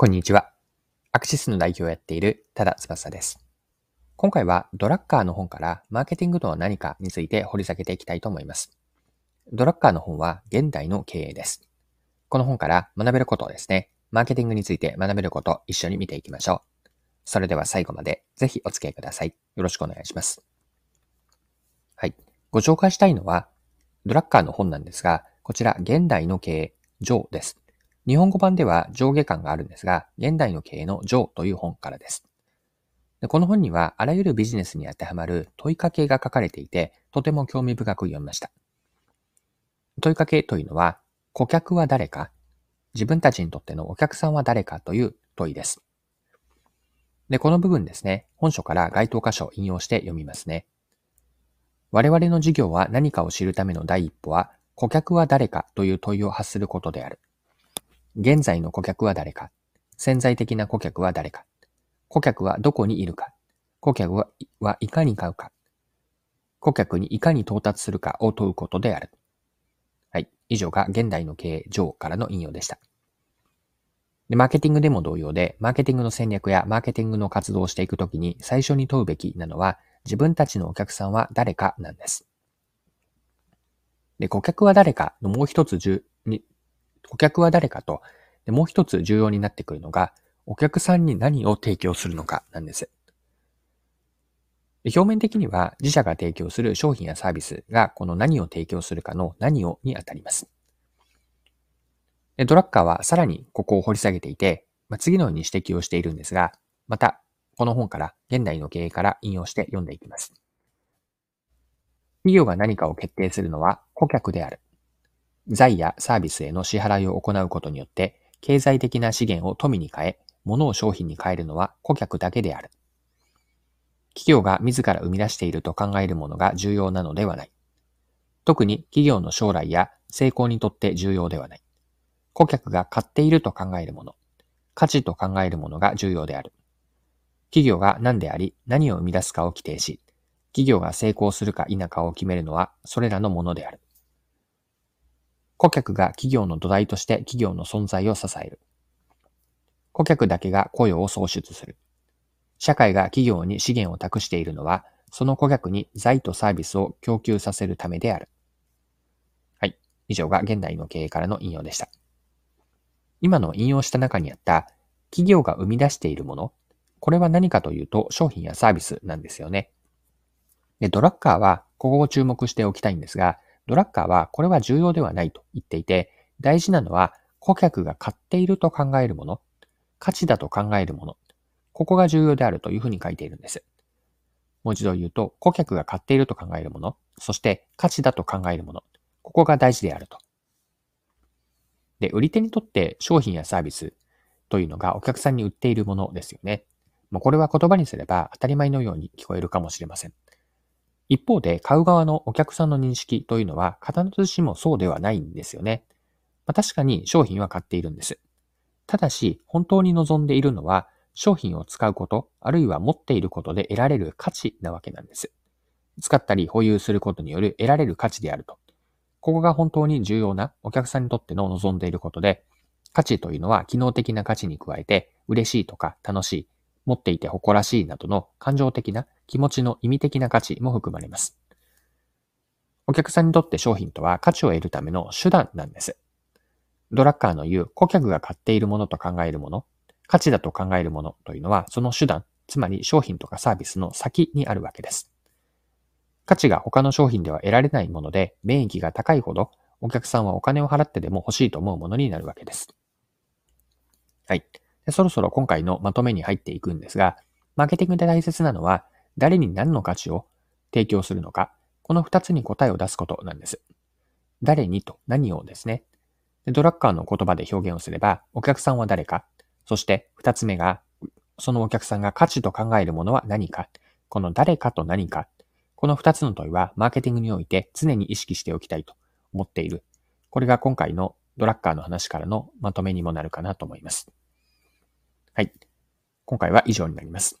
こんにちは。アクシスの代表をやっている多田翼です。今回はドラッカーの本からマーケティングとは何かについて掘り下げていきたいと思います。ドラッカーの本は現代の経営です。この本から学べることをですね、マーケティングについて学べることを一緒に見ていきましょう。それでは最後までぜひお付き合いください。よろしくお願いします。はい。ご紹介したいのは、ドラッカーの本なんですが、こちら現代の経営、上です。日本語版では上下感があるんですが、現代の経営の上という本からです。でこの本にはあらゆるビジネスに当てはまる問いかけが書かれていて、とても興味深く読みました。問いかけというのは、顧客は誰か、自分たちにとってのお客さんは誰かという問いです。で、この部分ですね、本書から該当箇所を引用して読みますね。我々の事業は何かを知るための第一歩は、顧客は誰かという問いを発することである。現在の顧客は誰か潜在的な顧客は誰か顧客はどこにいるか顧客はいかに買うか顧客にいかに到達するかを問うことである。はい。以上が現代の経営上からの引用でした。で、マーケティングでも同様で、マーケティングの戦略やマーケティングの活動をしていくときに最初に問うべきなのは、自分たちのお客さんは誰かなんです。で、顧客は誰かのもう一つに顧客は誰かと、でもう一つ重要になってくるのが、お客さんに何を提供するのかなんです。表面的には自社が提供する商品やサービスがこの何を提供するかの何をにあたります。ドラッカーはさらにここを掘り下げていて、まあ、次のように指摘をしているんですが、またこの本から現代の経営から引用して読んでいきます。企業が何かを決定するのは顧客である。財やサービスへの支払いを行うことによって、経済的な資源を富に変え、物を商品に変えるのは顧客だけである。企業が自ら生み出していると考えるものが重要なのではない。特に企業の将来や成功にとって重要ではない。顧客が買っていると考えるもの、価値と考えるものが重要である。企業が何であり何を生み出すかを規定し、企業が成功するか否かを決めるのはそれらのものである。顧客が企業の土台として企業の存在を支える。顧客だけが雇用を創出する。社会が企業に資源を託しているのは、その顧客に財とサービスを供給させるためである。はい。以上が現代の経営からの引用でした。今の引用した中にあった企業が生み出しているもの、これは何かというと商品やサービスなんですよね。で、ドラッカーはここを注目しておきたいんですが、ドラッカーはこれは重要ではないと言っていて、大事なのは顧客が買っていると考えるもの、価値だと考えるもの、ここが重要であるというふうに書いているんです。もう一度言うと、顧客が買っていると考えるもの、そして価値だと考えるもの、ここが大事であると。で、売り手にとって商品やサービスというのがお客さんに売っているものですよね。もうこれは言葉にすれば当たり前のように聞こえるかもしれません。一方で、買う側のお客さんの認識というのは、必ずしもそうではないんですよね。まあ、確かに商品は買っているんです。ただし、本当に望んでいるのは、商品を使うこと、あるいは持っていることで得られる価値なわけなんです。使ったり保有することによる得られる価値であると。ここが本当に重要なお客さんにとっての望んでいることで、価値というのは機能的な価値に加えて、嬉しいとか楽しい、持っていて誇らしいなどの感情的な気持ちの意味的な価値も含まれます。お客さんにとって商品とは価値を得るための手段なんです。ドラッカーの言う顧客が買っているものと考えるもの、価値だと考えるものというのはその手段、つまり商品とかサービスの先にあるわけです。価値が他の商品では得られないもので、免疫が高いほど、お客さんはお金を払ってでも欲しいと思うものになるわけです。はい。そろそろ今回のまとめに入っていくんですが、マーケティングで大切なのは、誰に何の価値を提供するのか、この二つに答えを出すことなんです。誰にと何をですね。ドラッカーの言葉で表現をすれば、お客さんは誰か、そして二つ目が、そのお客さんが価値と考えるものは何か、この誰かと何か、この二つの問いはマーケティングにおいて常に意識しておきたいと思っている。これが今回のドラッカーの話からのまとめにもなるかなと思います。はい。今回は以上になります。